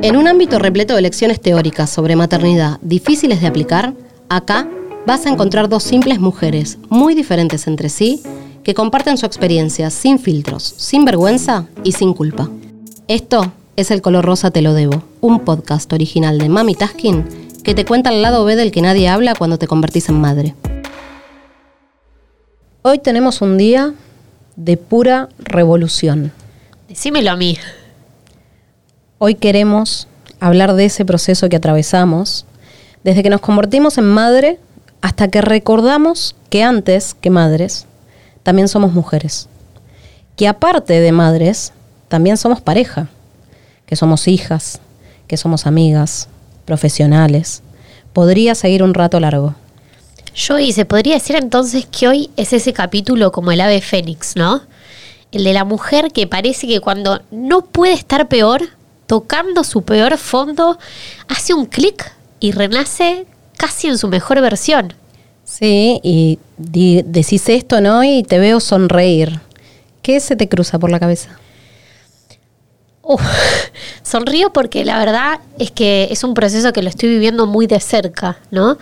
En un ámbito repleto de lecciones teóricas sobre maternidad difíciles de aplicar, acá vas a encontrar dos simples mujeres, muy diferentes entre sí, que comparten su experiencia sin filtros, sin vergüenza y sin culpa. Esto es El color rosa te lo debo, un podcast original de Mami Taskin que te cuenta el lado B del que nadie habla cuando te convertís en madre. Hoy tenemos un día de pura revolución. Decímelo a mí. Hoy queremos hablar de ese proceso que atravesamos, desde que nos convertimos en madre hasta que recordamos que antes que madres, también somos mujeres. Que aparte de madres, también somos pareja, que somos hijas, que somos amigas, profesionales. Podría seguir un rato largo. Yo y se podría decir entonces que hoy es ese capítulo como el ave fénix, ¿no? El de la mujer que parece que cuando no puede estar peor, tocando su peor fondo, hace un clic y renace casi en su mejor versión. Sí, y decís esto, ¿no? Y te veo sonreír. ¿Qué se te cruza por la cabeza? sonrío porque la verdad es que es un proceso que lo estoy viviendo muy de cerca, ¿no?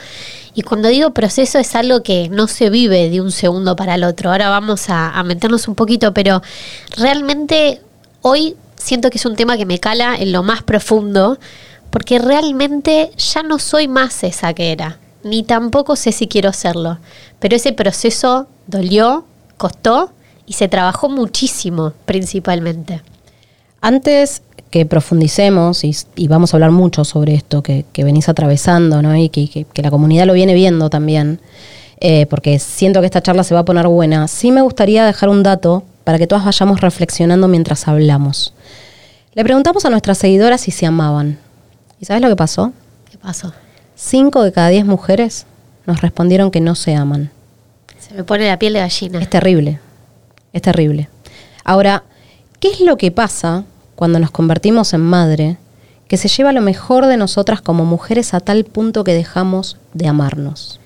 Y cuando digo proceso es algo que no se vive de un segundo para el otro. Ahora vamos a, a meternos un poquito, pero realmente hoy siento que es un tema que me cala en lo más profundo, porque realmente ya no soy más esa que era, ni tampoco sé si quiero serlo, pero ese proceso dolió, costó y se trabajó muchísimo principalmente. Antes que profundicemos, y, vamos a hablar mucho sobre esto que, venís atravesando, ¿no? y que, la comunidad lo viene viendo también, eh, porque siento que esta charla se va a poner buena, sí me gustaría dejar un dato para que todas vayamos reflexionando mientras hablamos. Le preguntamos a nuestras seguidoras si se amaban. ¿Y sabes lo que pasó? ¿Qué pasó? Cinco de cada diez mujeres nos respondieron que no se aman. Se me pone la piel de gallina. Es terrible, es terrible. Ahora, ¿qué es lo que pasa cuando nos convertimos en madre que se lleva lo mejor de nosotras como mujeres a tal punto que dejamos de amarnos?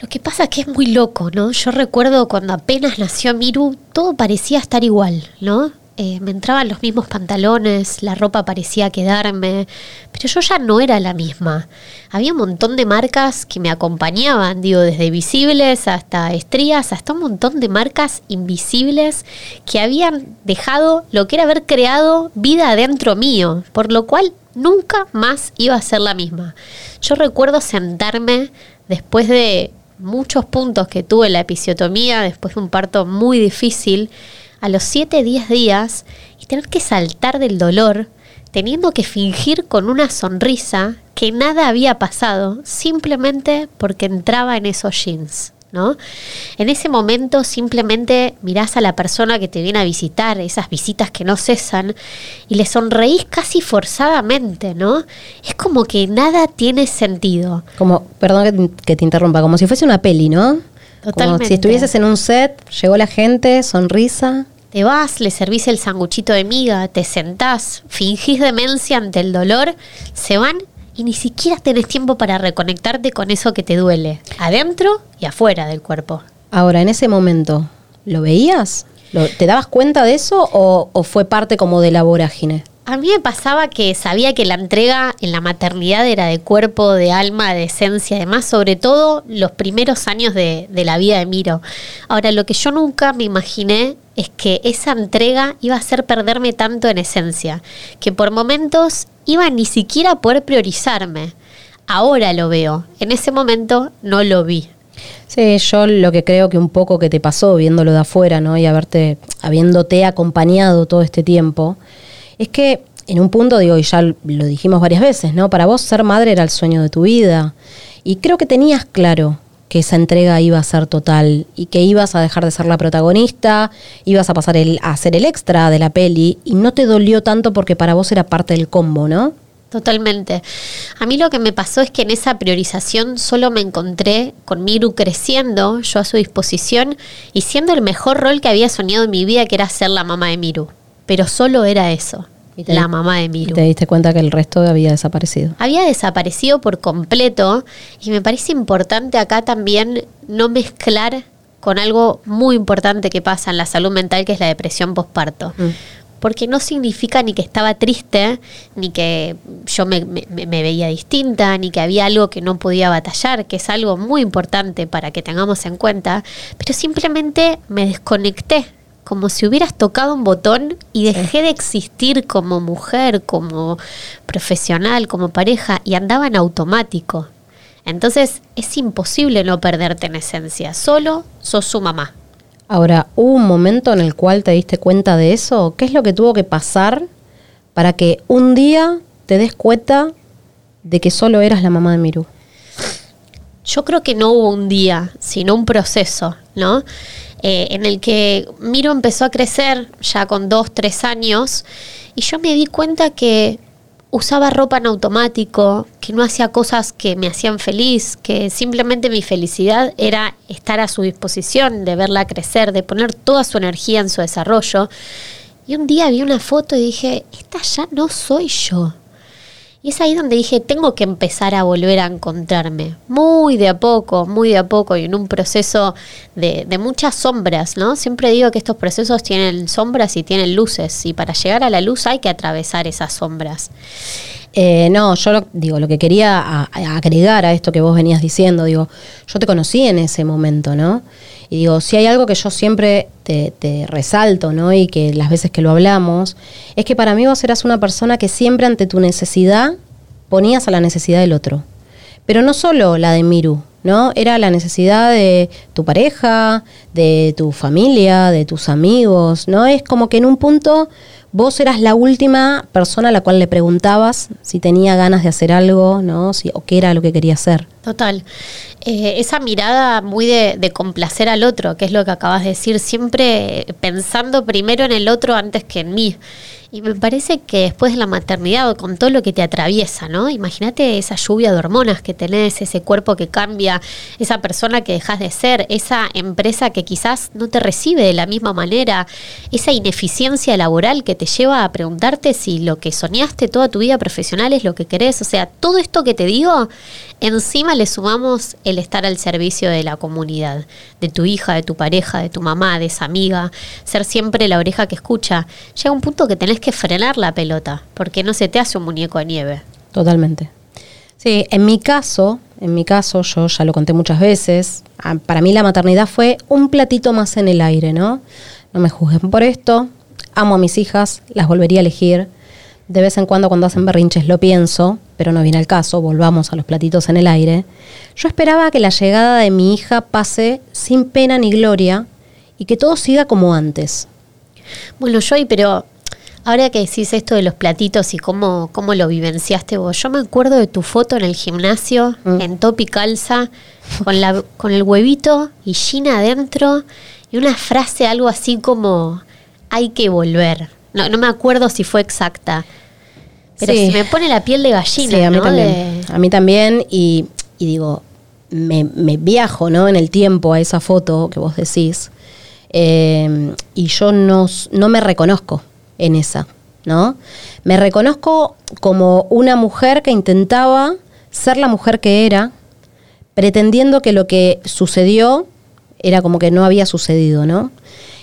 Lo que pasa es que es muy loco, ¿no? Yo recuerdo cuando apenas nació Miru, todo parecía estar igual, ¿no? Eh, me entraban los mismos pantalones, la ropa parecía quedarme, pero yo ya no era la misma. Había un montón de marcas que me acompañaban, digo, desde visibles hasta estrías, hasta un montón de marcas invisibles que habían dejado lo que era haber creado vida adentro mío, por lo cual nunca más iba a ser la misma. Yo recuerdo sentarme después de muchos puntos que tuve la episiotomía después de un parto muy difícil, a los 7, 10 días y tener que saltar del dolor, teniendo que fingir con una sonrisa que nada había pasado, simplemente porque entraba en esos jeans. ¿No? En ese momento simplemente mirás a la persona que te viene a visitar, esas visitas que no cesan, y le sonreís casi forzadamente, ¿no? Es como que nada tiene sentido. Como, perdón que te, interrumpa, como si fuese una peli, ¿no? Totalmente. Como si estuvieses en un set, llegó la gente, sonrisa. Te vas, le servís el sanguchito de miga, te sentás, fingís demencia ante el dolor, se van y ni siquiera tenés tiempo para reconectarte con eso que te duele, adentro y afuera del cuerpo. Ahora, en ese momento, ¿lo veías? ¿Te dabas cuenta de eso o, o fue parte como de la vorágine? A mí me pasaba que sabía que la entrega en la maternidad era de cuerpo, de alma, de esencia, además, sobre todo los primeros años de, de, la vida de Miro. Ahora, lo que yo nunca me imaginé es que esa entrega iba a hacer perderme tanto en esencia, que por momentos iba ni siquiera a poder priorizarme. Ahora lo veo, en ese momento no lo vi. Sí, yo lo que creo que un poco que te pasó viéndolo de afuera, ¿no? Y haberte, habiéndote acompañado todo este tiempo, es que en un punto, digo, y ya lo dijimos varias veces, ¿no? Para vos ser madre era el sueño de tu vida. Y creo que tenías claro que esa entrega iba a ser total y que ibas a dejar de ser la protagonista, ibas a pasar el, a ser el extra de la peli y no te dolió tanto porque para vos era parte del combo, ¿no? Totalmente. A mí lo que me pasó es que en esa priorización solo me encontré con Miru creciendo, yo a su disposición y siendo el mejor rol que había soñado en mi vida, que era ser la mamá de Miru pero solo era eso. La mamá de Miru. ¿Y te diste cuenta que el resto había desaparecido? Había desaparecido por completo y me parece importante acá también no mezclar con algo muy importante que pasa en la salud mental, que es la depresión postparto. Mm. porque no significa ni que estaba triste, ni que yo me, veía distinta, ni que había algo que no podía batallar, que es algo muy importante para que tengamos en cuenta, pero simplemente me desconecté, como si hubieras tocado un botón y dejé de existir como mujer, como profesional, como pareja, y andaba en automático. Entonces es imposible no perderte en esencia, solo sos su mamá. Ahora, ¿hubo un momento en el cual te diste cuenta de eso? ¿Qué es lo que tuvo que pasar para que un día te des cuenta de que solo eras la mamá de Miru? Yo creo que no hubo un día, sino un proceso, ¿no? Eh, en el que Miro empezó a crecer ya con dos, tres años y yo me di cuenta que usaba ropa en automático, que no hacía cosas que me hacían feliz, que simplemente mi felicidad era estar a su disposición, de verla crecer, de poner toda su energía en su desarrollo. Y un día vi una foto y dije, esta ya no soy yo. Y es ahí donde dije, tengo que empezar a volver a encontrarme, muy de a poco, muy de a poco, y en un proceso de, muchas sombras, ¿no? Siempre digo que estos procesos tienen sombras y tienen luces, y para llegar a la luz hay que atravesar esas sombras. Eh, no, yo digo, lo que quería agregar a esto que vos venías diciendo, digo, yo te conocí en ese momento, ¿no? Y digo, si hay algo que yo siempre te, resalto, ¿no? Y que las veces que lo hablamos, es que para mí vos eras una persona que siempre ante tu necesidad ponías a la necesidad del otro. Pero no solo la de Miru, ¿no? Era la necesidad de tu pareja, de tu familia, de tus amigos, ¿no? Es como que en un punto vos eras la última persona a la cual le preguntabas si tenía ganas de hacer algo, ¿no? Si, o qué era lo que quería hacer. Total. Eh, esa mirada muy de, de, complacer al otro, que es lo que acabas de decir, siempre pensando primero en el otro antes que en mí. Y me parece que después de la maternidad, con todo lo que te atraviesa, ¿no? Imagínate esa lluvia de hormonas que tenés, ese cuerpo que cambia, esa persona que dejas de ser, esa empresa que quizás no te recibe de la misma manera, esa ineficiencia laboral que te lleva a preguntarte si lo que soñaste toda tu vida profesional es lo que querés. O sea, todo esto que te digo, encima le sumamos el estar al servicio de la comunidad, de tu hija, de tu pareja, de tu mamá, de esa amiga, ser siempre la oreja que escucha. Llega un punto que tenés que frenar la pelota, porque no se te hace un muñeco de nieve. Totalmente. Sí, en mi caso, en mi caso, yo ya lo conté muchas veces, ah, para mí la maternidad fue un platito más en el aire, ¿no? No me juzguen por esto, amo a mis hijas, las volvería a elegir. De vez en cuando cuando hacen berrinches lo pienso, pero no viene el caso, volvamos a los platitos en el aire. Yo esperaba que la llegada de mi hija pase sin pena ni gloria y que todo siga como antes. Bueno, Joy, pero Ahora que decís esto de los platitos y cómo, cómo lo vivenciaste vos, yo me acuerdo de tu foto en el gimnasio, mm. en top y calza, con, la, con el huevito y Gina adentro, y una frase algo así como, hay que volver. No, no me acuerdo si fue exacta, pero sí. me pone la piel de gallina. Sí, a mí también. A mí también, y, digo, me, viajo ¿no? en el tiempo a esa foto que vos decís, eh, y yo no, no me reconozco en esa, ¿no? Me reconozco como una mujer que intentaba ser la mujer que era, pretendiendo que lo que sucedió era como que no había sucedido, ¿no?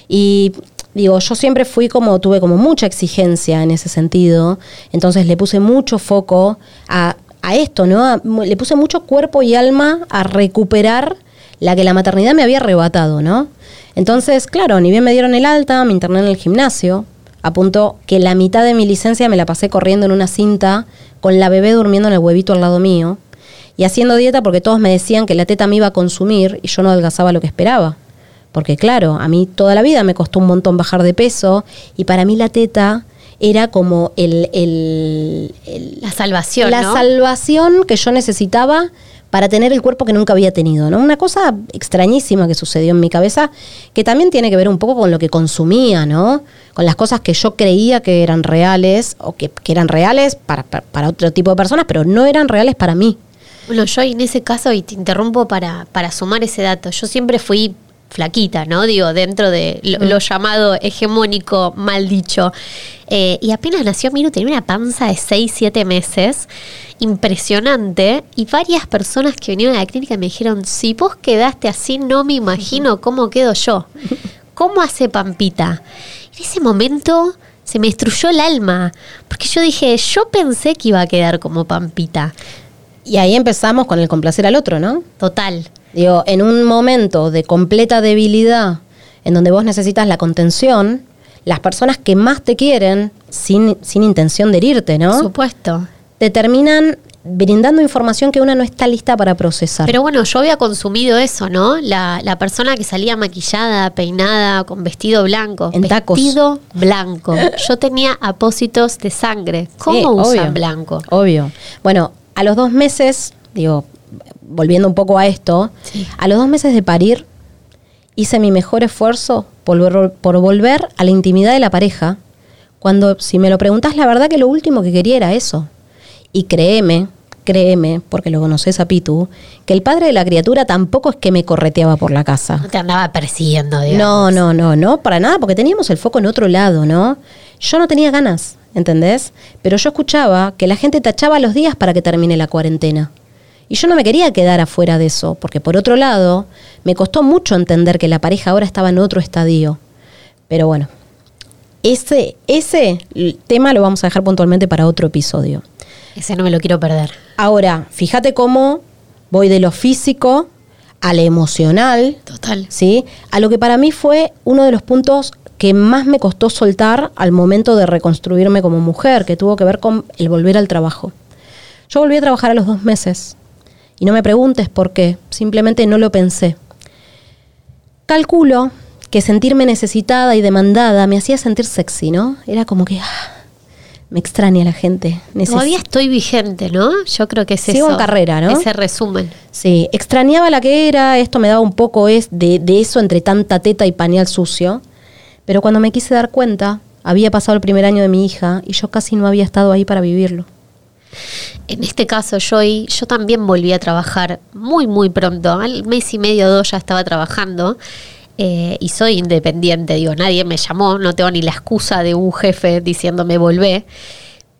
Y digo, yo siempre fui como, tuve como mucha exigencia en ese sentido, entonces le puse mucho foco a, a esto, ¿no? le puse mucho cuerpo y alma a recuperar la que la maternidad me había arrebatado, ¿no? Entonces, claro, ni bien me dieron el alta, me interné en el gimnasio, a punto que la mitad de mi licencia me la pasé corriendo en una cinta con la bebé durmiendo en el huevito al lado mío y haciendo dieta porque todos me decían que la teta me iba a consumir y yo no adelgazaba lo que esperaba. Porque claro, a mí toda la vida me costó un montón bajar de peso y para mí la teta era como el, la salvación. La salvación que yo necesitaba para tener el cuerpo que nunca había tenido, ¿no? Una cosa extrañísima que sucedió en mi cabeza, que también tiene que ver un poco con lo que consumía, ¿no? Con las cosas que yo creía que eran reales, o que, eran reales para, para, otro tipo de personas, pero no eran reales para mí. Bueno, yo en ese caso, y te interrumpo para, para sumar ese dato, yo siempre fui flaquita, ¿no? Digo, dentro de lo, llamado hegemónico, mal dicho. Eh, y apenas nació Miru, tenía una panza de 6, 7 meses, impresionante. Y varias personas que vinieron a la clínica me dijeron, si vos quedaste así, no me imagino cómo quedo yo. ¿Cómo hace Pampita? En ese momento se me destruyó el alma. Porque yo dije, yo pensé que iba a quedar como Pampita. Y ahí empezamos con el complacer al otro, ¿no? Total. Digo, en un momento de completa debilidad, en donde vos necesitas la contención, las personas que más te quieren, sin, sin intención de herirte, Por ¿no? supuesto. Te terminan brindando información que una no está lista para procesar. Pero bueno, yo había consumido eso, ¿no? La, la persona que salía maquillada, peinada, con vestido blanco. En tacos. Vestido blanco. Yo tenía apósitos de sangre. ¿Cómo Sí, usan obvio. blanco? Obvio. Bueno, a los dos meses, digo, volviendo un poco a esto, Sí. a los dos meses de parir, hice mi mejor esfuerzo por, volver- por volver a la intimidad de la pareja, cuando, si me lo preguntás, la verdad que lo último que quería era eso. Y créeme, créeme, porque lo conoces a Pitu, que el padre de la criatura tampoco es que me correteaba por la casa. No te andaba persiguiendo, digamos. No, no, no, no, para nada, porque teníamos el foco en otro lado, ¿no? Yo no tenía ganas, ¿entendés? Pero yo escuchaba que la gente tachaba los días para que termine la cuarentena. Y yo no me quería quedar afuera de eso, porque por otro lado, me costó mucho entender que la pareja ahora estaba en otro estadio. Pero bueno, ese, ese tema lo vamos a dejar puntualmente para otro episodio. Ese no me lo quiero perder. Ahora, fíjate cómo voy de lo físico a lo emocional, Total. ¿sí? A lo que para mí fue uno de los puntos que más me costó soltar al momento de reconstruirme como mujer, que tuvo que ver con el volver al trabajo. Yo volví a trabajar a los dos meses y no me preguntes por qué, simplemente no lo pensé. Calculo que sentirme necesitada y demandada me hacía sentir sexy, ¿no? Era como que ah, me extraña la gente. neces- Todavía estoy vigente, ¿no? Yo creo que es Sigo eso. en carrera, ¿no? Ese resumen. Sí, extrañaba la que era, esto me daba un poco es de, de eso entre tanta teta y pañal sucio. Pero cuando me quise dar cuenta, había pasado el primer año de mi hija y yo casi no había estado ahí para vivirlo. En este caso, Joy, yo también volví a trabajar muy, muy pronto. Al mes y medio, dos ya estaba trabajando. eh, y soy independiente, digo, nadie me llamó, no tengo ni la excusa de un jefe diciéndome volvé.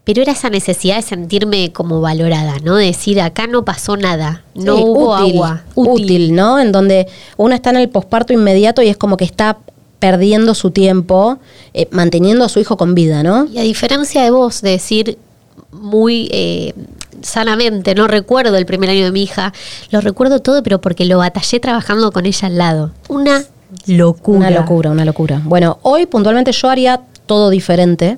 Pero era esa necesidad de sentirme como valorada, ¿no? De decir, acá no pasó nada, no Sí, hubo útil, agua. Útil. ¿no? En donde uno está en el posparto inmediato y es como que está perdiendo su tiempo, eh, manteniendo a su hijo con vida, ¿no? Y a diferencia de vos, de decir muy eh, sanamente, no recuerdo el primer año de mi hija, lo recuerdo todo, pero porque lo batallé trabajando con ella al lado. Una locura. Una locura, una locura. Bueno, hoy puntualmente yo haría todo diferente,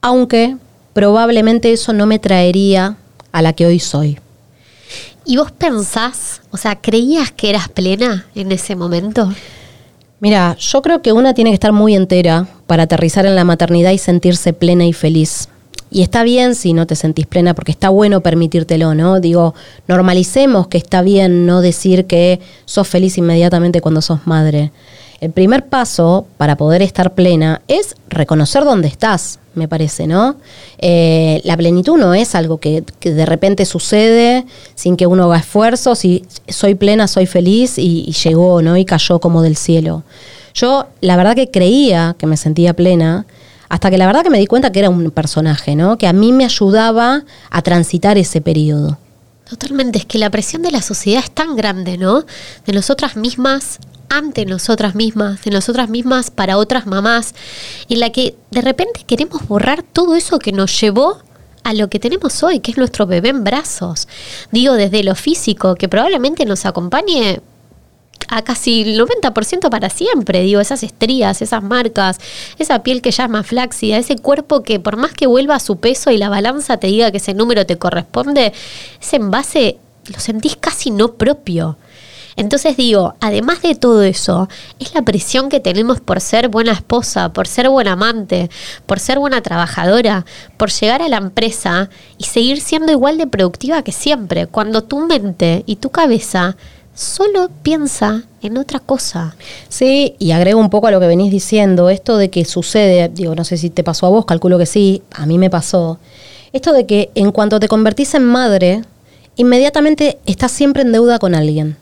aunque probablemente eso no me traería a la que hoy soy. ¿Y vos pensás, o sea, creías que eras plena en ese momento? Mira, yo creo que una tiene que estar muy entera para aterrizar en la maternidad y sentirse plena y feliz. Y está bien si no te sentís plena, porque está bueno permitírtelo, ¿no? Digo, normalicemos que está bien no decir que sos feliz inmediatamente cuando sos madre. El primer paso para poder estar plena es reconocer dónde estás, me parece, ¿no? Eh, la plenitud no es algo que, de repente sucede sin que uno haga esfuerzos y soy plena, soy feliz y, y llegó, ¿no? Y cayó como del cielo. Yo, la verdad que creía que me sentía plena, hasta que la verdad que me di cuenta que era un personaje, ¿no? Que a mí me ayudaba a transitar ese periodo. Totalmente, es que la presión de la sociedad es tan grande, ¿no? De nosotras mismas, ante nosotras mismas, de nosotras mismas para otras mamás, en la que de repente queremos borrar todo eso que nos llevó a lo que tenemos hoy, que es nuestro bebé en brazos. Digo, desde lo físico, que probablemente nos acompañe a casi el 90% para siempre, digo, esas estrías, esas marcas, esa piel que ya es más flácida, ese cuerpo que por más que vuelva a su peso y la balanza te diga que ese número te corresponde, ese envase lo sentís casi no propio. Entonces digo, además de todo eso, es la presión que tenemos por ser buena esposa, por ser buena amante, por ser buena trabajadora, por llegar a la empresa y seguir siendo igual de productiva que siempre, cuando tu mente y tu cabeza solo piensa en otra cosa. Sí, y agrego un poco a lo que venís diciendo, esto de que sucede, digo, no sé si te pasó a vos, calculo que sí, a mí me pasó, esto de que en cuanto te convertís en madre, inmediatamente estás siempre en deuda con alguien,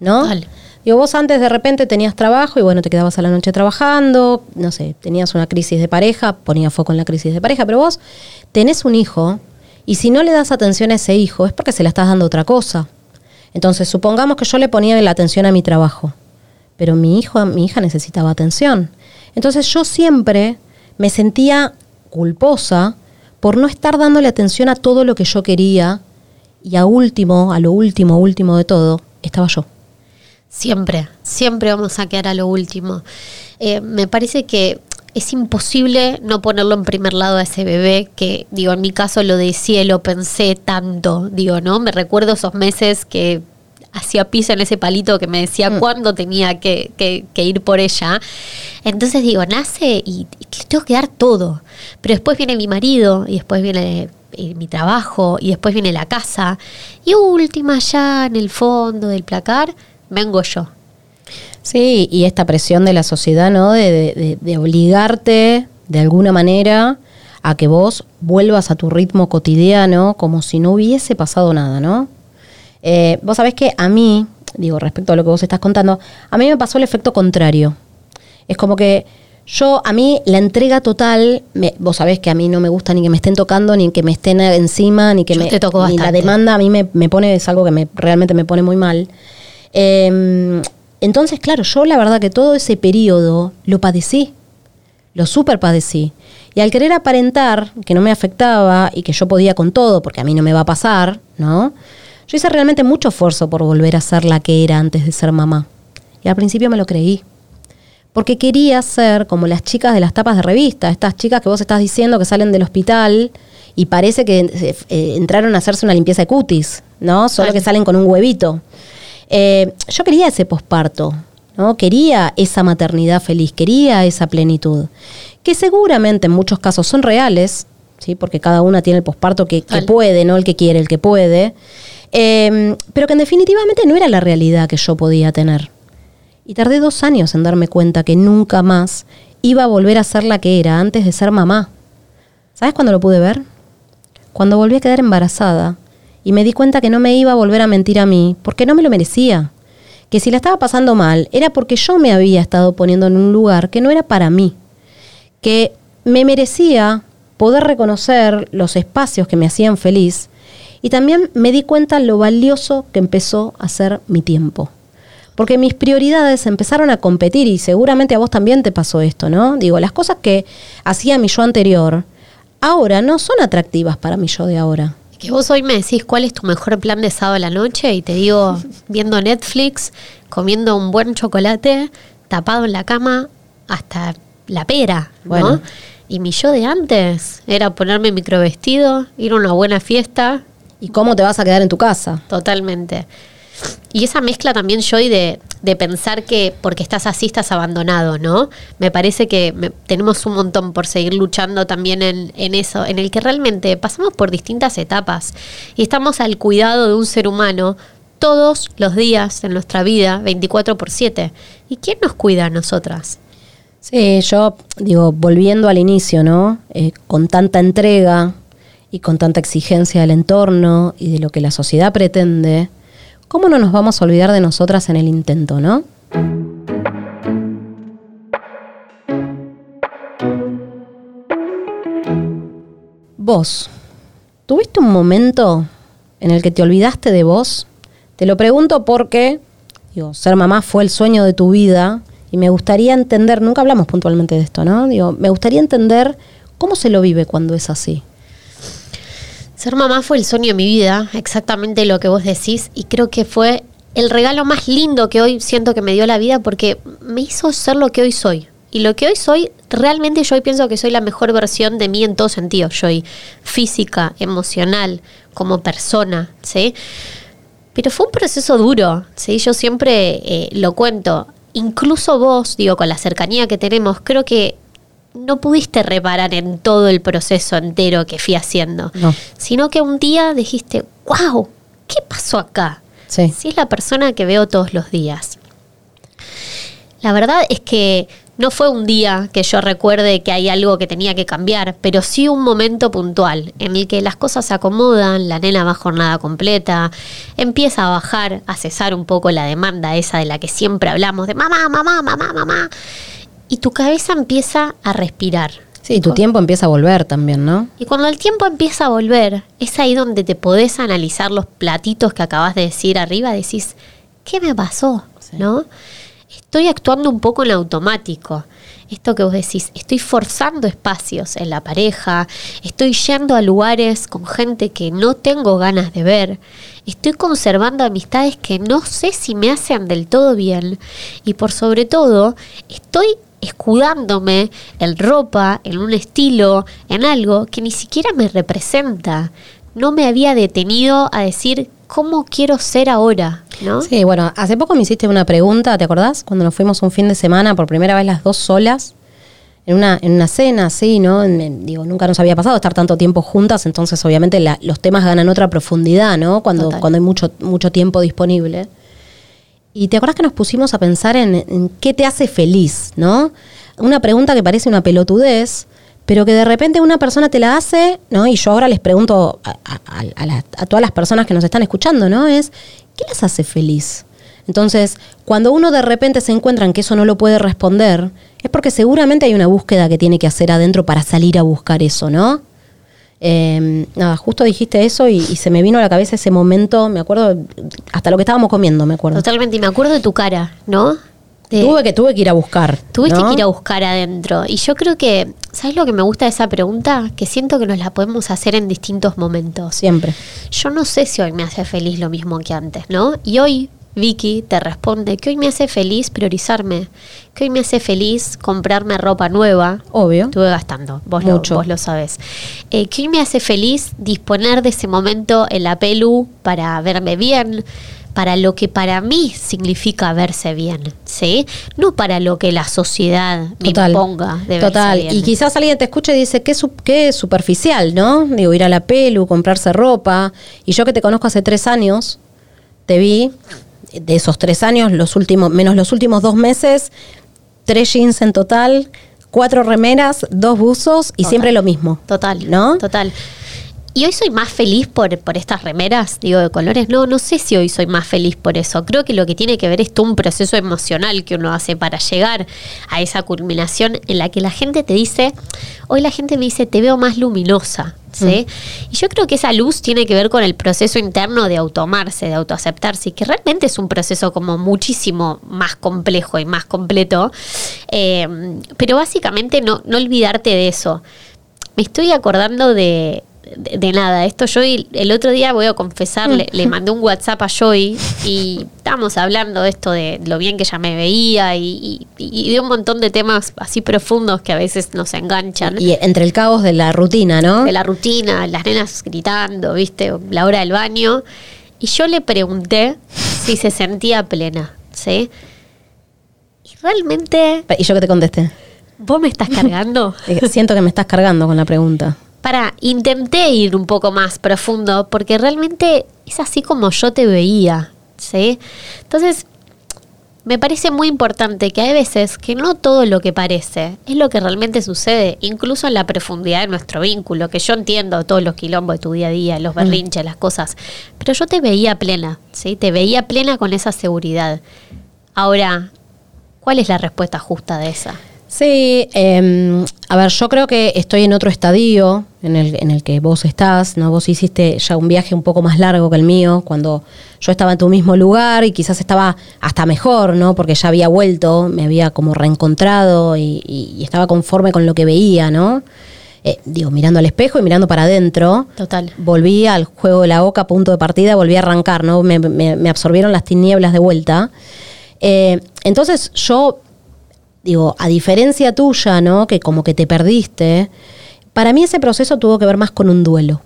¿no? Total. Digo, vos antes de repente tenías trabajo y bueno, te quedabas a la noche trabajando, no sé, tenías una crisis de pareja, ponía foco en la crisis de pareja, pero vos tenés un hijo y si no le das atención a ese hijo es porque se le estás dando otra cosa. Entonces, supongamos que yo le ponía la atención a mi trabajo, pero mi hijo, mi hija necesitaba atención. Entonces, yo siempre me sentía culposa por no estar dándole atención a todo lo que yo quería y a último, a lo último, último de todo, estaba yo. Siempre, siempre vamos a quedar a lo último. Eh, me parece que es imposible no ponerlo en primer lado a ese bebé, que digo, en mi caso lo decía, lo pensé tanto, digo, ¿no? Me recuerdo esos meses que hacía piso en ese palito que me decía mm. cuándo tenía que, ir por ella. Entonces digo, nace y, y, tengo que dar todo. Pero después viene mi marido y después viene eh, mi trabajo y después viene la casa. Y última ya en el fondo del placar, vengo yo. Sí, y esta presión de la sociedad, ¿no? De, de, obligarte de alguna manera a que vos vuelvas a tu ritmo cotidiano como si no hubiese pasado nada, ¿no? Eh, vos sabés que a mí, digo, respecto a lo que vos estás contando, a mí me pasó el efecto contrario. Es como que yo, a mí, la entrega total, vos sabés que a mí no me gusta ni que me estén tocando, ni que me estén encima, ni que me. Te ni la demanda a mí me, me, pone, es algo que me, realmente me pone muy mal. Em, entonces, claro, yo la verdad que todo ese periodo lo padecí, lo super padecí. Y al querer aparentar que no me afectaba y que yo podía con todo, porque a mí no me va a pasar, ¿no? Yo hice realmente mucho esfuerzo por volver a ser la que era antes de ser mamá. Y al principio me lo creí. Porque quería ser como las chicas de las tapas de revista, estas chicas que vos estás diciendo que salen del hospital y parece que eh, entraron a hacerse una limpieza de cutis, ¿no? Solo que salen con un huevito. Eh, yo quería ese posparto, ¿no? Quería esa maternidad feliz, quería esa plenitud, que seguramente en muchos casos son reales, ¿sí? Porque cada una tiene el posparto que, que puede, no el que quiere, el que puede. Em, pero que en definitivamente no era la realidad que yo podía tener. Y tardé dos años en darme cuenta que nunca más iba a volver a ser la que era antes de ser mamá. ¿Sabes cuándo lo pude ver? Cuando volví a quedar embarazada y me di cuenta que no me iba a volver a mentir a mí porque no me lo merecía. Que si la estaba pasando mal era porque yo me había estado poniendo en un lugar que no era para mí. Que me merecía poder reconocer los espacios que me hacían feliz y también me di cuenta lo valioso que empezó a ser mi tiempo. Porque mis prioridades empezaron a competir y seguramente a vos también te pasó esto, ¿no? Digo, las cosas que hacía mi yo anterior ahora no son atractivas para mi yo de ahora. Que vos hoy me decís cuál es tu mejor plan de sábado a la noche y te digo, viendo Netflix, comiendo un buen chocolate, tapado en la cama hasta la pera, ¿no? Y mi yo de antes era ponerme microvestido, ir a una buena fiesta, y cómo te vas a quedar en tu casa. Totalmente. Y esa mezcla también, Joy, de, de pensar que porque estás así estás abandonado, ¿no? Me parece que tenemos un montón por seguir luchando también en, en, eso, en el que realmente pasamos por distintas etapas y estamos al cuidado de un ser humano todos los días en nuestra vida, 24 por 7. ¿Y quién nos cuida a nosotras? Sí, yo digo, volviendo al inicio, ¿no? Eh, con tanta entrega, y con tanta exigencia del entorno y de lo que la sociedad pretende, ¿cómo no nos vamos a olvidar de nosotras en el intento, no? Vos, ¿tuviste un momento en el que te olvidaste de vos? Te lo pregunto porque, ser mamá fue el sueño de tu vida y me gustaría entender, nunca hablamos puntualmente de esto, ¿no? Digo, me gustaría entender cómo se lo vive cuando es así. Ser mamá fue el sueño de mi vida, exactamente lo que vos decís, y creo que fue el regalo más lindo que hoy siento que me dio la vida porque me hizo ser lo que hoy soy. Y lo que hoy soy, realmente yo hoy pienso que soy la mejor versión de mí en todo sentido. Yo soy física, emocional, como persona, ¿sí? Pero fue un proceso duro, ¿sí? Yo siempre eh, lo cuento. Incluso vos, digo, con la cercanía que tenemos, creo que no pudiste reparar en todo el proceso entero que fui haciendo, sino que un día dijiste, wow, ¿qué pasó acá? Si es la persona que veo todos los días. La verdad es que no fue un día que yo recuerde que hay algo que tenía que cambiar, pero sí un momento puntual en el que las cosas se acomodan, la nena va jornada completa, empieza a bajar, a cesar un poco la demanda esa de la que siempre hablamos, de mamá, mamá, mamá, mamá y tu cabeza empieza a respirar. Sí, tu tiempo empieza a volver también, ¿no? Y cuando el tiempo empieza a volver, es ahí donde te podés analizar los platitos que acabas de decir arriba, decís, ¿qué me pasó? ¿No? Estoy actuando un poco en automático. esto que vos decís, estoy forzando espacios en la pareja, estoy yendo a lugares con gente que no tengo ganas de ver, estoy conservando amistades que no sé si me hacen del todo bien y por sobre todo estoy escudándome en ropa, en un estilo, en algo que ni siquiera me representa. No me había detenido a decir cómo quiero ser ahora, ¿no? Sí, bueno, hace poco me hiciste una pregunta, ¿te acordás? Cuando nos fuimos un fin de semana por primera vez las dos solas, en una, en una cena, sí, ¿no? digo, nunca nos había pasado estar tanto tiempo juntas, entonces obviamente los temas ganan otra profundidad, ¿no? Cuando, cuando hay mucho, mucho tiempo disponible. Y te acordás que nos pusimos a pensar en, qué te hace feliz, ¿no? Una pregunta que parece una pelotudez, pero que de repente una persona te la hace, ¿no? Y yo ahora les pregunto a, todas las personas que nos están escuchando, ¿no? Es, ¿qué les hace feliz? Entonces, cuando uno de repente se encuentra en que eso no lo puede responder, es porque seguramente hay una búsqueda que tiene que hacer adentro para salir a buscar eso, ¿no? Em, nada, justo dijiste eso y, se me vino a la cabeza ese momento, me acuerdo, hasta lo que estábamos comiendo, me acuerdo. Totalmente, y me acuerdo de tu cara, ¿no? tuve que tuve que ir a buscar. Tuviste que ir a buscar adentro. Y yo creo que, ¿sabes lo que me gusta de esa pregunta? Que siento que nos la podemos hacer en distintos momentos. Siempre. Yo no sé si hoy me hace feliz lo mismo que antes, ¿no? Y hoy Vicky te responde que hoy me hace feliz priorizarme, que hoy me hace feliz comprarme ropa nueva. Obvio. Estuve gastando, vos, Lo, vos lo sabes. Eh, que hoy me hace feliz disponer de ese momento en la pelu para verme bien, para lo que para mí significa verse bien, ¿sí? No para lo que la sociedad me imponga de Total. Y quizás alguien te escuche y dice, qué, qué superficial, ¿no? Digo, ir a la pelu, comprarse ropa. Y yo que te conozco hace tres años, te vi, de esos tres años, los últimos, menos los últimos dos meses, tres jeans en total, cuatro remeras, dos buzos y siempre lo mismo. Total, ¿no? Total. Y hoy soy más feliz por, por estas remeras, digo, de colores. No, no sé si hoy soy más feliz por eso. Creo que lo que tiene que ver es todo un proceso emocional que uno hace para llegar a esa culminación en la que la gente te dice, hoy la gente me dice, te veo más luminosa. ¿Sí? Mm. Y yo creo que esa luz tiene que ver con el proceso interno de automarse, de autoaceptarse, que realmente es un proceso como muchísimo más complejo y más completo. Eh, pero básicamente no, no olvidarte de eso. Me estoy acordando de, de, nada. Esto Joy, el otro día voy a confesarle, le, mandé un WhatsApp a Joy y estábamos hablando de esto de lo bien que ella me veía y, de un montón de temas así profundos que a veces nos enganchan. Y entre el caos de la rutina, ¿no? De la rutina, las nenas gritando, ¿viste? La hora del baño. Y yo le pregunté si se sentía plena, ¿sí? Y realmente... ¿Y yo qué te contesté? ¿Vos me estás cargando? Siento que me estás cargando con la pregunta para, intenté ir un poco más profundo porque realmente es así como yo te veía, ¿sí? Entonces, me parece muy importante que hay veces que no todo lo que parece es lo que realmente sucede, incluso en la profundidad de nuestro vínculo, que yo entiendo todos los quilombos de tu día a día, los mm. berrinches, las cosas, pero yo te veía plena, ¿sí? Te veía plena con esa seguridad. Ahora, ¿cuál es la respuesta justa de esa? Sí, em, a ver, yo creo que estoy en otro estadio en el, en el que vos estás, ¿no? Vos hiciste ya un viaje un poco más largo que el mío, cuando yo estaba en tu mismo lugar y quizás estaba hasta mejor, ¿no? Porque ya había vuelto, me había como reencontrado y, estaba conforme con lo que veía, ¿no? Eh, digo, mirando al espejo y mirando para adentro. Total. Volví al juego de la boca, punto de partida, volví a arrancar, ¿no? Me, me, absorbieron las tinieblas de vuelta. Eh, entonces yo digo, a diferencia tuya, ¿no? Que como que te perdiste, para mí ese proceso tuvo que ver más con un duelo,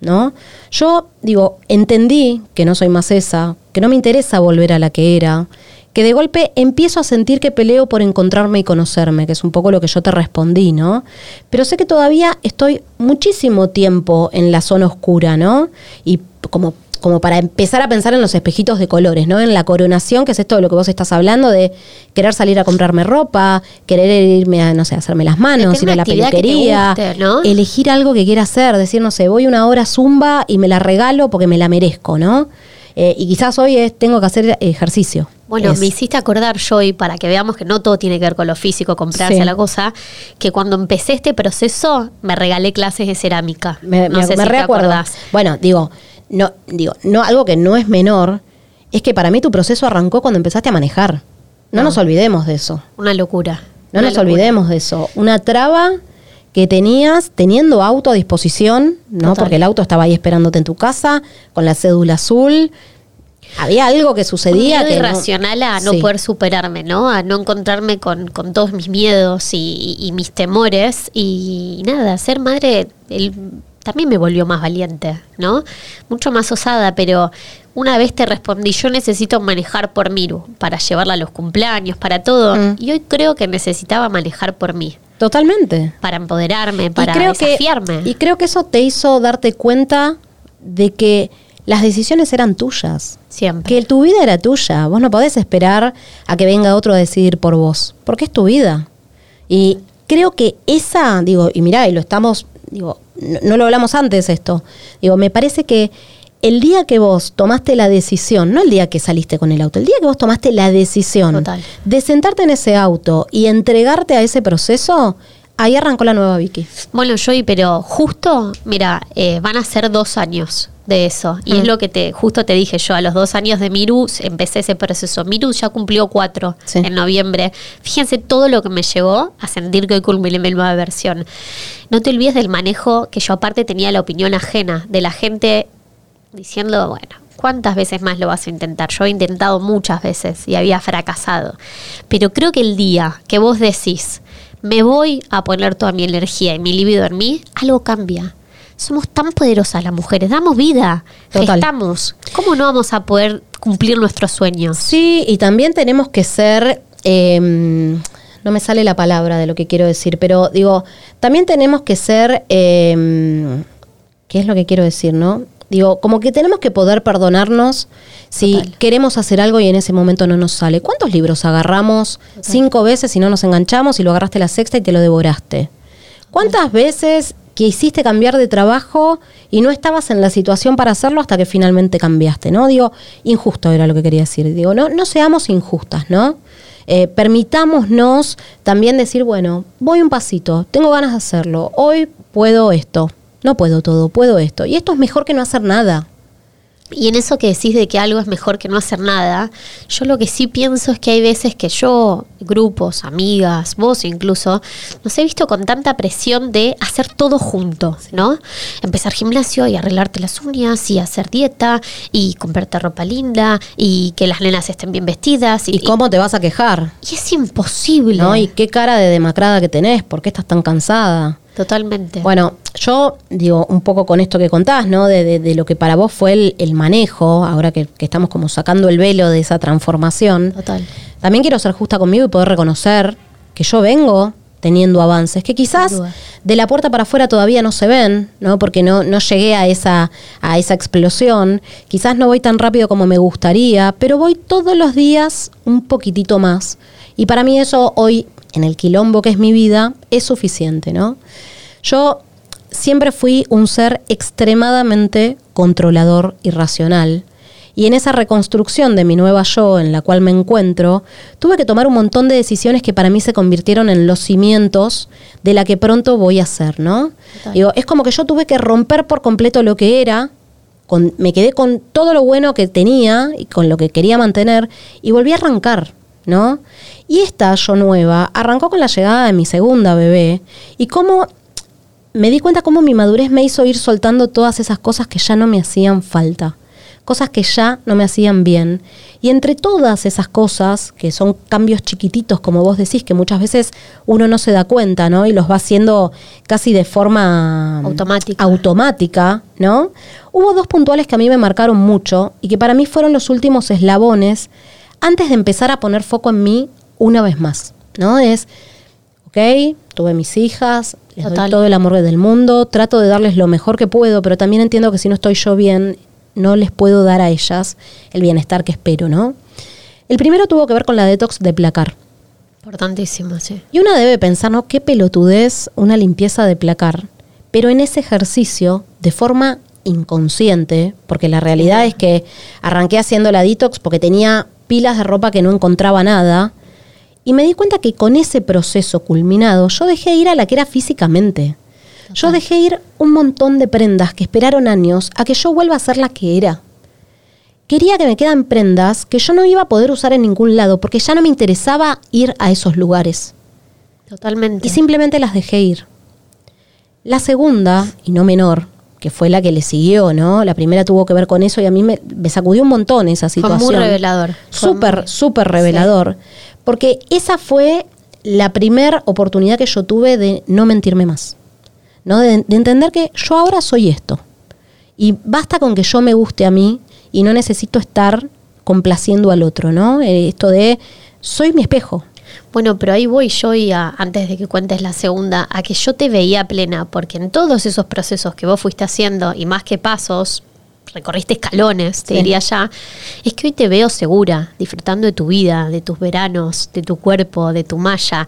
¿no? Yo, digo, entendí que no soy más esa, que no me interesa volver a la que era, que de golpe empiezo a sentir que peleo por encontrarme y conocerme, que es un poco lo que yo te respondí, ¿no? Pero sé que todavía estoy muchísimo tiempo en la zona oscura, ¿no? Y como como para empezar a pensar en los espejitos de colores, ¿no? En la coronación, que es esto de lo que vos estás hablando, de querer salir a comprarme ropa, querer irme a, no sé, hacerme las manos, ir a la peluquería, elegir algo que quiera hacer, decir, no sé, voy una hora zumba y me la regalo porque me la merezco, ¿no? Eh, y quizás hoy es, tengo que hacer ejercicio. Bueno, me hiciste acordar, Joy, para que veamos que no todo tiene que ver con lo físico, comprarse la cosa, que cuando empecé este proceso me regalé clases de cerámica. Me, no sé si Bueno, digo, no, digo, no, algo que no es menor, es que para mí tu proceso arrancó cuando empezaste a manejar. No, nos olvidemos de eso. Una locura. No Una nos locura. olvidemos de eso. Una traba que tenías teniendo auto a disposición, ¿no? Total. Porque el auto estaba ahí esperándote en tu casa, con la cédula azul. Había algo que Un sucedía miedo que. no- irracional a no Sí. poder superarme, ¿no? A no encontrarme con, con todos mis miedos y, y mis temores. Y nada, ser madre el- también me volvió más valiente, ¿no? Mucho más osada, pero una vez te respondí, yo necesito manejar por Miru, para llevarla a los cumpleaños, para todo. Mm. Y hoy creo que necesitaba manejar por mí, Totalmente. para empoderarme, para y creo desafiarme. Que, y creo que eso te hizo darte cuenta de que las decisiones eran tuyas. Siempre. Que tu vida era tuya. Vos no podés esperar a que venga otro a decidir por vos. Porque es tu vida. Y creo que esa, digo, y mirá, y lo estamos, digo, no, lo hablamos antes esto. Digo, me parece que el día que vos tomaste la decisión, no el día que saliste con el auto, el día que vos tomaste la decisión Total. de sentarte en ese auto y entregarte a ese proceso, ahí arrancó la nueva Vicky. Bueno, Joy, pero justo, mira, eh, van a ser dos años de eso. Y Mm. es lo que te justo te dije yo, a los dos años de Miru empecé ese proceso. Miru ya cumplió cuatro Sí. en noviembre. Fíjense todo lo que me llevó a sentir que hoy culminé mi nueva versión. No te olvides del manejo que yo aparte tenía la opinión ajena de la gente diciendo, bueno, ¿cuántas veces más lo vas a intentar? Yo he intentado muchas veces y había fracasado. Pero creo que el día que vos decís, me voy a poner toda mi energía y mi libido en mí, algo cambia. Somos tan poderosas las mujeres, damos vida, Total. gestamos. ¿Cómo no vamos a poder cumplir nuestros sueños? Sí, y también tenemos que ser, eh, no me sale la palabra de lo que quiero decir, pero digo, también tenemos que ser, eh, ¿qué es lo que quiero decir, no? Digo, como que tenemos que poder perdonarnos si Total. queremos hacer algo y en ese momento no nos sale. ¿Cuántos libros agarramos cinco veces y no nos enganchamos y lo agarraste la sexta y te lo devoraste? ¿Cuántas veces que hiciste cambiar de trabajo y no estabas en la situación para hacerlo hasta que finalmente cambiaste, ¿no? Digo, injusto era lo que quería decir. Digo, no, no seamos injustas, ¿no? Eh, permitámonos también decir, bueno, voy un pasito, tengo ganas de hacerlo, hoy puedo esto, no puedo todo, puedo esto. Y esto es mejor que no hacer nada. Y en eso que decís de que algo es mejor que no hacer nada, yo lo que sí pienso es que hay veces que yo, grupos, amigas, vos incluso, nos he visto con tanta presión de hacer todo junto, ¿no? Empezar gimnasio y arreglarte las uñas y hacer dieta y comprarte ropa linda y que las nenas estén bien vestidas. Y, ¿Y cómo te vas a quejar? y es imposible. ¿No? ¿Y qué cara de demacrada que tenés? ¿Por qué estás tan cansada? Totalmente. Bueno, yo digo un poco con esto que contás, ¿no? De, de- de lo que para vos fue el, el manejo, ahora que, que estamos como sacando el velo de esa transformación. Total. También quiero ser justa conmigo y poder reconocer que yo vengo teniendo avances, que quizás de la puerta para afuera todavía no se ven, ¿no? Porque no, no llegué a esa, a esa explosión. Quizás no voy tan rápido como me gustaría, pero voy todos los días un poquitito más. Y para mí eso hoy, en el quilombo que es mi vida, es suficiente, ¿no? Yo siempre fui un ser extremadamente controlador y racional. Y en esa reconstrucción de mi nueva yo en la cual me encuentro, tuve que tomar un montón de decisiones que para mí se convirtieron en los cimientos de la que pronto voy a ser, ¿no? Total. Digo, es como que yo tuve que romper por completo lo que era, con- me quedé con todo lo bueno que tenía y con lo que quería mantener y volví a arrancar, ¿no? Y esta yo nueva arrancó con la llegada de mi segunda bebé y cómo me di cuenta cómo mi madurez me hizo ir soltando todas esas cosas que ya no me hacían falta, cosas que ya no me hacían bien. Y entre todas esas cosas, que son cambios chiquititos, como vos decís, que muchas veces uno no se da cuenta, ¿no? Y los va haciendo casi de forma Automática. automática, ¿no? Hubo dos puntuales que a mí me marcaron mucho y que para mí fueron los últimos eslabones antes de empezar a poner foco en mí una vez más, ¿no? Es, ok, tuve mis hijas, les doy Total. todo el amor del mundo, trato de darles lo mejor que puedo, pero también entiendo que si no estoy yo bien, no les puedo dar a ellas el bienestar que espero, ¿no? El primero tuvo que ver con la detox de placar. Importantísimo, sí. Y una debe pensar, ¿no? Qué pelotudez una limpieza de placar. Pero en ese ejercicio, de forma inconsciente, porque la realidad es que arranqué haciendo la detox porque tenía pilas de ropa que no encontraba nada. Y me di cuenta que con ese proceso culminado, yo dejé ir a la que era físicamente. Yo dejé ir un montón de prendas que esperaron años a que yo vuelva a ser la que era. Quería que me quedan prendas que yo no iba a poder usar en ningún lado porque ya no me interesaba ir a esos lugares. Totalmente. Y simplemente las dejé ir. La segunda, y no menor, que fue la que le siguió, ¿no? La primera tuvo que ver con eso y a mí me, me sacudió un montón esa Fue situación. muy revelador. Fue Súper, súper revelador. Porque esa fue la primera oportunidad que yo tuve de no mentirme más. ¿no? De, de entender que yo ahora soy esto. Y basta con que yo me guste a mí y no necesito estar complaciendo al otro, ¿no? Eh, Esto de soy mi espejo. Bueno, pero ahí voy yo y antes de que cuentes la segunda, a que yo te veía plena, porque en todos esos procesos que vos fuiste haciendo, y más que pasos, recorriste escalones, te Sí. diría ya, es que hoy te veo segura, disfrutando de tu vida, de tus veranos, de tu cuerpo, de tu malla.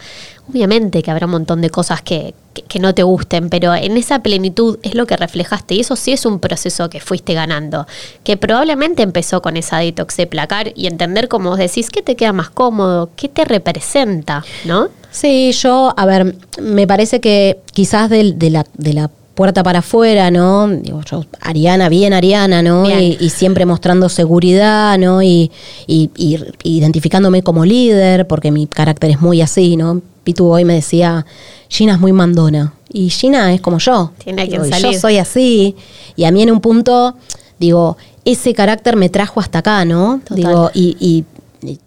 Obviamente que habrá un montón de cosas que, que- que no te gusten, pero en esa plenitud es lo que reflejaste y eso sí es un proceso que fuiste ganando, que probablemente empezó con esa detox de placar y entender, como vos decís, qué te queda más cómodo, qué te representa, ¿no? Sí, yo, a ver, me parece que quizás del- de, la, de la puerta para afuera, ¿no? Digo, yo, Ariana, bien Ariana, ¿no? Bien. Y, y siempre mostrando seguridad, ¿no? Y, y- y identificándome como líder, porque mi carácter es muy así, ¿no? Pitu hoy me decía, Gina es muy mandona. Y Gina es como yo. Tiene que salir. Yo soy así. Y a mí en un punto, digo, ese carácter me trajo hasta acá, ¿no? Total. Digo, y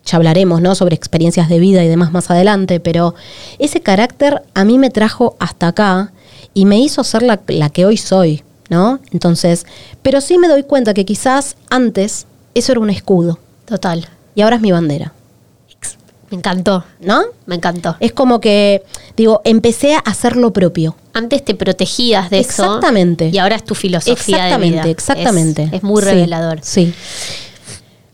ya hablaremos, ¿no? Sobre experiencias de vida y demás más adelante, pero ese carácter a mí me trajo hasta acá y me hizo ser la, la que hoy soy, ¿no? Entonces, pero sí me doy cuenta que quizás antes eso era un escudo Total. y ahora es mi bandera, Me encantó, ¿no? me encantó. Es como que, digo, empecé a hacer lo propio. Antes te protegías de eso. Exactamente. Y ahora es tu filosofía Exactamente, de vida. exactamente. Es, es muy Sí, revelador. Sí.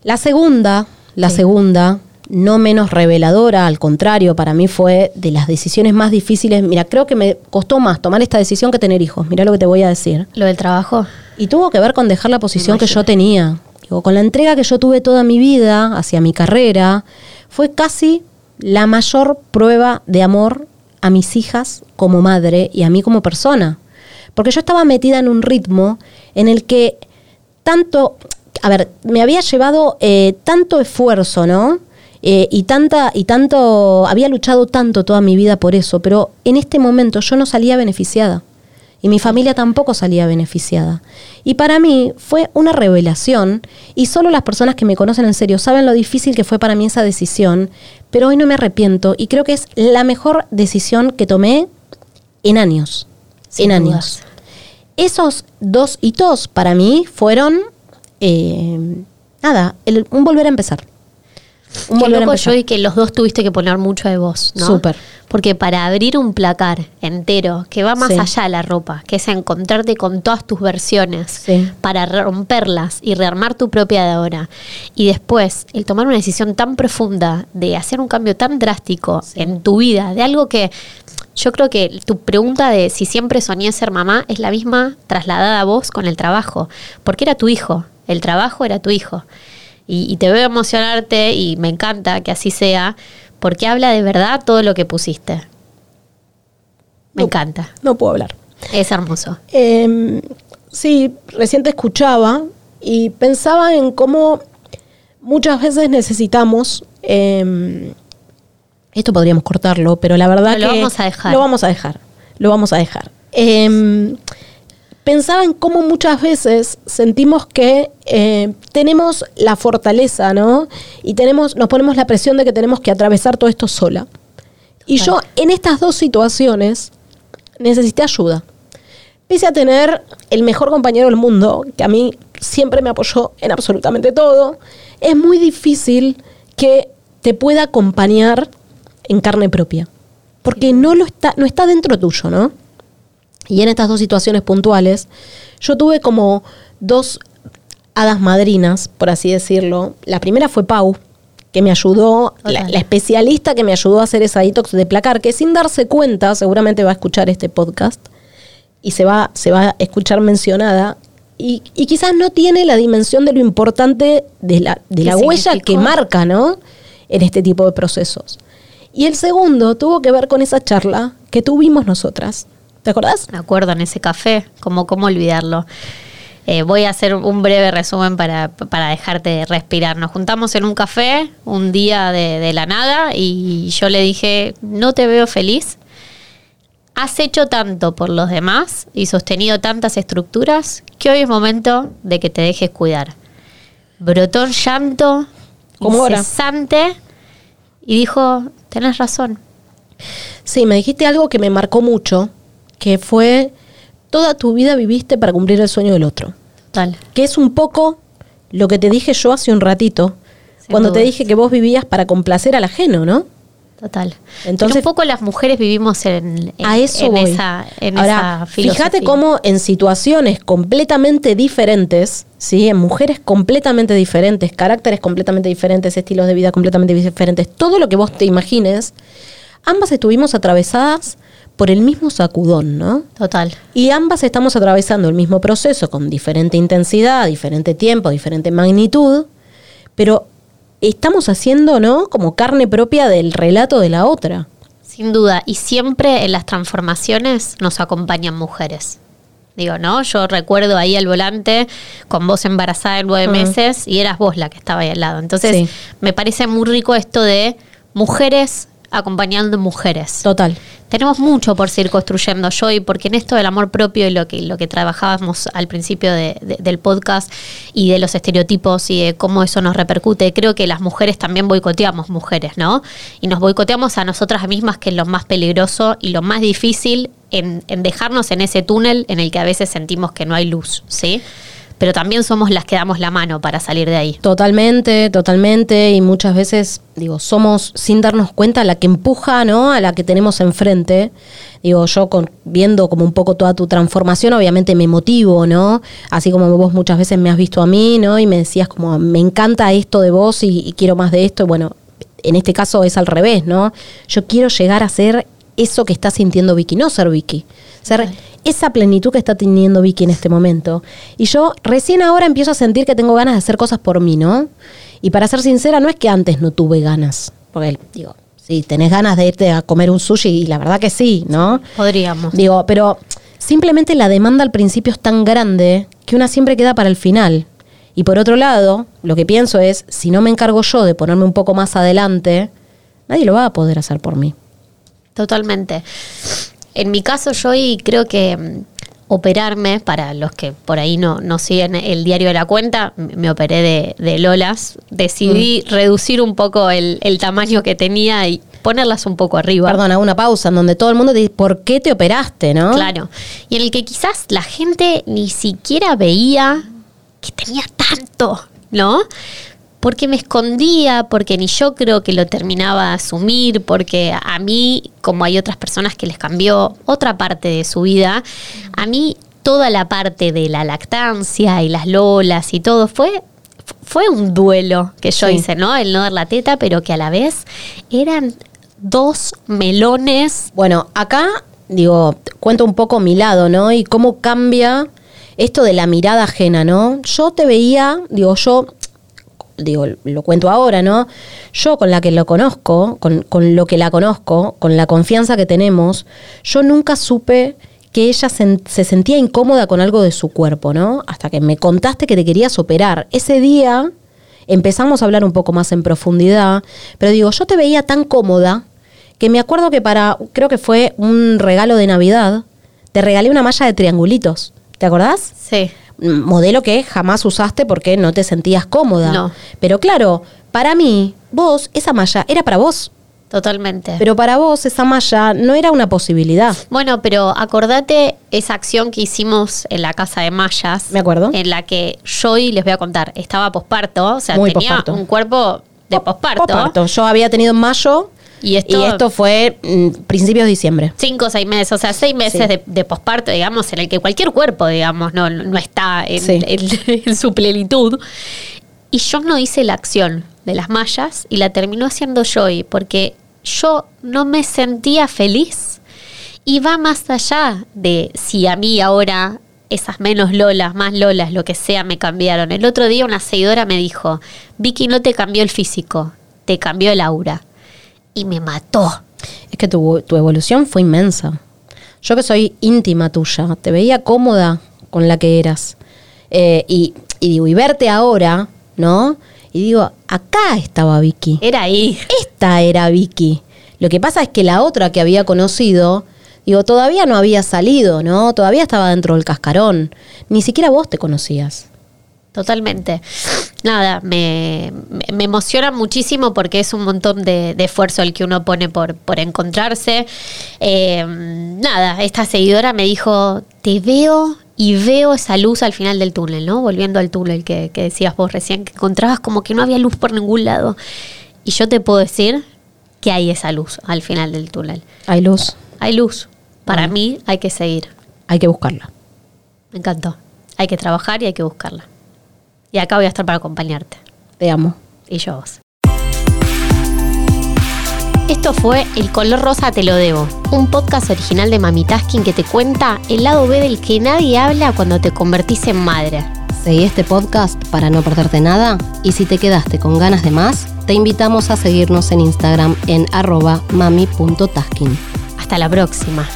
La segunda, la Sí. segunda, no menos reveladora, al contrario, para mí fue de las decisiones más difíciles. Mira, creo que me costó más tomar esta decisión que tener hijos. Mira lo que te voy a decir. Lo del trabajo. Y tuvo que ver con dejar la posición que yo tenía. Digo, con la entrega que yo tuve toda mi vida hacia mi carrera, fue casi la mayor prueba de amor a mis hijas como madre y a mí como persona. Porque yo estaba metida en un ritmo en el que tanto, a ver, me había llevado eh, tanto esfuerzo, ¿no? Eh, y tanta, y tanto, había luchado tanto toda mi vida por eso, pero en este momento yo no salía beneficiada. Y mi familia tampoco salía beneficiada. Y para mí fue una revelación, y solo las personas que me conocen en serio saben lo difícil que fue para mí esa decisión, pero hoy no me arrepiento y creo que es la mejor decisión que tomé en años. Sin en dudas. años. Esos dos hitos para mí fueron, eh, nada, el- un volver a empezar. Un Qué loco yo y que los dos tuviste que poner mucho de vos, ¿no? Súper. Porque para abrir un placar entero, que va más Sí. allá de la ropa, que es encontrarte con todas tus versiones, Sí. para romperlas y rearmar tu propia de ahora, y después el tomar una decisión tan profunda de hacer un cambio tan drástico en tu vida, de algo que yo creo que tu pregunta de si siempre soñé ser mamá es la misma trasladada a vos con el trabajo, porque era tu hijo, el trabajo era tu hijo. Y, y te veo emocionarte y me encanta que así sea, porque habla de verdad todo lo que pusiste. Me No. encanta, No puedo hablar. es hermoso. Eh, sí, recién te escuchaba y pensaba en cómo muchas veces necesitamos. eh, esto podríamos cortarlo, pero la verdad No, lo que. vamos a dejar. Lo vamos a dejar. Lo vamos a dejar. Eh, pensaba en cómo muchas veces sentimos que eh, tenemos la fortaleza, ¿no? Y tenemos, nos ponemos la presión de que tenemos que atravesar todo esto sola. Y yo en estas dos situaciones necesité ayuda. Pese a tener el mejor compañero del mundo, que a mí siempre me apoyó en absolutamente todo, es muy difícil que te pueda acompañar en carne propia. Porque no, lo está, no está dentro tuyo, ¿no? Y en estas dos situaciones puntuales, yo tuve como dos hadas madrinas, por así decirlo. La primera fue Pau, que me ayudó, la, especialista que me ayudó a hacer esa detox de placar, que sin darse cuenta, seguramente va a escuchar este podcast y se va, se va a escuchar mencionada. Y, y quizás no tiene la dimensión de lo importante de la, de ¿Qué la huella que marca, ¿no? En este tipo de procesos. Y el segundo tuvo que ver con esa charla que tuvimos nosotras. ¿Te acordás? Me acuerdo en ese café, como cómo olvidarlo. Eh, voy a hacer un breve resumen para, para dejarte respirar. Nos juntamos en un café un día de, de la nada y yo le dije, no te veo feliz. Has hecho tanto por los demás y sostenido tantas estructuras que hoy es momento de que te dejes cuidar. Brotó un llanto incesante y dijo, tenés razón. Sí, me dijiste algo que me marcó mucho, que fue toda tu vida viviste para cumplir el sueño del otro. Total. Que es un poco lo que te dije yo hace un ratito, Sin cuando te dije que vos vivías para complacer al ajeno, ¿no? Total. Entonces- Pero un poco las mujeres vivimos en, en- A eso en esa, en Ahora, esa fíjate cómo en situaciones completamente diferentes, ¿sí? en mujeres completamente diferentes, caracteres completamente diferentes, estilos de vida completamente diferentes, todo lo que vos te imagines, ambas estuvimos atravesadas por el mismo sacudón, ¿no? Total. Y ambas estamos atravesando el mismo proceso con diferente intensidad, diferente tiempo, diferente magnitud, pero estamos haciendo, ¿no? Como carne propia del relato de la otra. Sin duda. Y siempre en las transformaciones nos acompañan mujeres. Digo, ¿no? Yo recuerdo ahí al volante con vos embarazada de nueve Mm. meses y eras vos la que estaba ahí al lado. Entonces, Sí. me parece muy rico esto de mujeres acompañando mujeres. Total. Tenemos mucho por seguir construyendo, Joy, porque en esto del amor propio y lo que, lo que trabajábamos al principio de- de- del podcast y de los estereotipos y de cómo eso nos repercute, creo que las mujeres también boicoteamos mujeres, ¿no? Y nos boicoteamos a nosotras mismas, que es lo más peligroso y lo más difícil en, en dejarnos en ese túnel en el que a veces sentimos que no hay luz, ¿sí? Pero también somos las que damos la mano para salir de ahí. Totalmente, totalmente. Y muchas veces, digo, somos sin darnos cuenta la que empuja, ¿no? A la que tenemos enfrente. Digo, yo con, viendo como un poco toda tu transformación, obviamente me motivo, ¿no? Así como vos muchas veces me has visto a mí, ¿no? Y me decías como, me encanta esto de vos y, y quiero más de esto. Bueno, en este caso es al revés, ¿no? Yo quiero llegar a ser eso que está sintiendo Vicky, no ser Vicky. Ser esa plenitud que está teniendo Vicky en este momento. Y yo recién ahora empiezo a sentir que tengo ganas de hacer cosas por mí, ¿no? Y para ser sincera, no es que antes no tuve ganas. Porque, digo, sí, tenés ganas de irte a comer un sushi y la verdad que sí, ¿no? Podríamos. Digo, pero simplemente la demanda al principio es tan grande que una siempre queda para el final. Y por otro lado, lo que pienso es, si no me encargo yo de ponerme un poco más adelante, nadie lo va a poder hacer por mí. Totalmente. En mi caso, yo y creo que mm, operarme, para los que por ahí no, no siguen el diario de la cuenta, me operé de, de Lolas. Decidí Mm. reducir un poco el, el tamaño que tenía y ponerlas un poco arriba. Perdón, hago una pausa en donde todo el mundo te dice, ¿por qué te operaste, no? Claro. Y en el que quizás la gente ni siquiera veía que tenía tanto, ¿no? Porque me escondía, porque ni yo creo que lo terminaba de asumir, porque a mí, como hay otras personas que les cambió otra parte de su vida, a mí toda la parte de la lactancia y las lolas y todo fue fue un duelo que yo Sí. hice, ¿no? El no dar la teta, pero que a la vez eran dos melones Bueno, acá, digo, cuento un poco mi lado, ¿no? Y cómo cambia esto de la mirada ajena, ¿no? Yo te veía, digo, yo, digo, lo cuento ahora, ¿no? Yo con la que lo conozco, con, con lo que la conozco, con la confianza que tenemos, yo nunca supe que ella se, se sentía incómoda con algo de su cuerpo, ¿no? Hasta que me contaste que te querías operar. Ese día empezamos a hablar un poco más en profundidad, pero digo, yo te veía tan cómoda que me acuerdo que para, creo que fue un regalo de Navidad, te regalé una malla de triangulitos. ¿Te acordás? Sí. Modelo que jamás usaste porque no te sentías cómoda. No. Pero claro, para mí, vos, esa malla era para vos. Totalmente. Pero para vos, esa malla no era una posibilidad. Bueno, pero acordate esa acción que hicimos en la casa de Mayas. Me acuerdo. En la que yo, y les voy a contar, estaba posparto, o sea, Muy tenía posparto. un cuerpo de posparto. Posparto. Yo había tenido en mayo Y esto, y esto fue mm, principios de diciembre. cinco o seis meses, o sea, seis meses Sí. de, de posparto, digamos, en el que cualquier cuerpo, digamos, no, no está en, Sí. en- en su plenitud. Y yo no hice la acción de las mallas y la terminó haciendo Joy, porque yo no me sentía feliz. Y va más allá de si a mí ahora esas menos lolas, más lolas, lo que sea, me cambiaron. El otro día una seguidora me dijo, Vicky, no te cambió el físico, te cambió el aura. Y me mató. Es que tu, tu evolución fue inmensa. Yo que soy íntima tuya, te veía cómoda con la que eras. Eh, y, y digo, y verte ahora, ¿no? Y digo, acá estaba Vicky. Era ahí. Esta era Vicky. Lo que pasa es que la otra que había conocido, digo, todavía no había salido, ¿no? Todavía estaba dentro del cascarón. Ni siquiera vos te conocías. Totalmente. Nada, me, me- emociona muchísimo porque es un montón de, de esfuerzo el que uno pone por, por encontrarse. Eh, nada, esta seguidora me dijo, te veo y veo esa luz al final del túnel, ¿no? Volviendo al túnel que, que decías vos recién, que encontrabas como que no había luz por ningún lado. Y yo te puedo decir que hay esa luz al final del túnel. Hay luz, Hay luz. Para mí hay que seguir. hay que buscarla. Me encantó. Hay que trabajar y hay que buscarla. Y acá voy a estar para acompañarte. Te amo. Y yo a vos. Esto fue El color rosa te lo debo, un podcast original de Mami Tasking que te cuenta el lado B del que nadie habla cuando te convertís en madre. Seguí este podcast para no perderte nada y si te quedaste con ganas de más, te invitamos a seguirnos en Instagram en arroba mami.tasking. Hasta la próxima.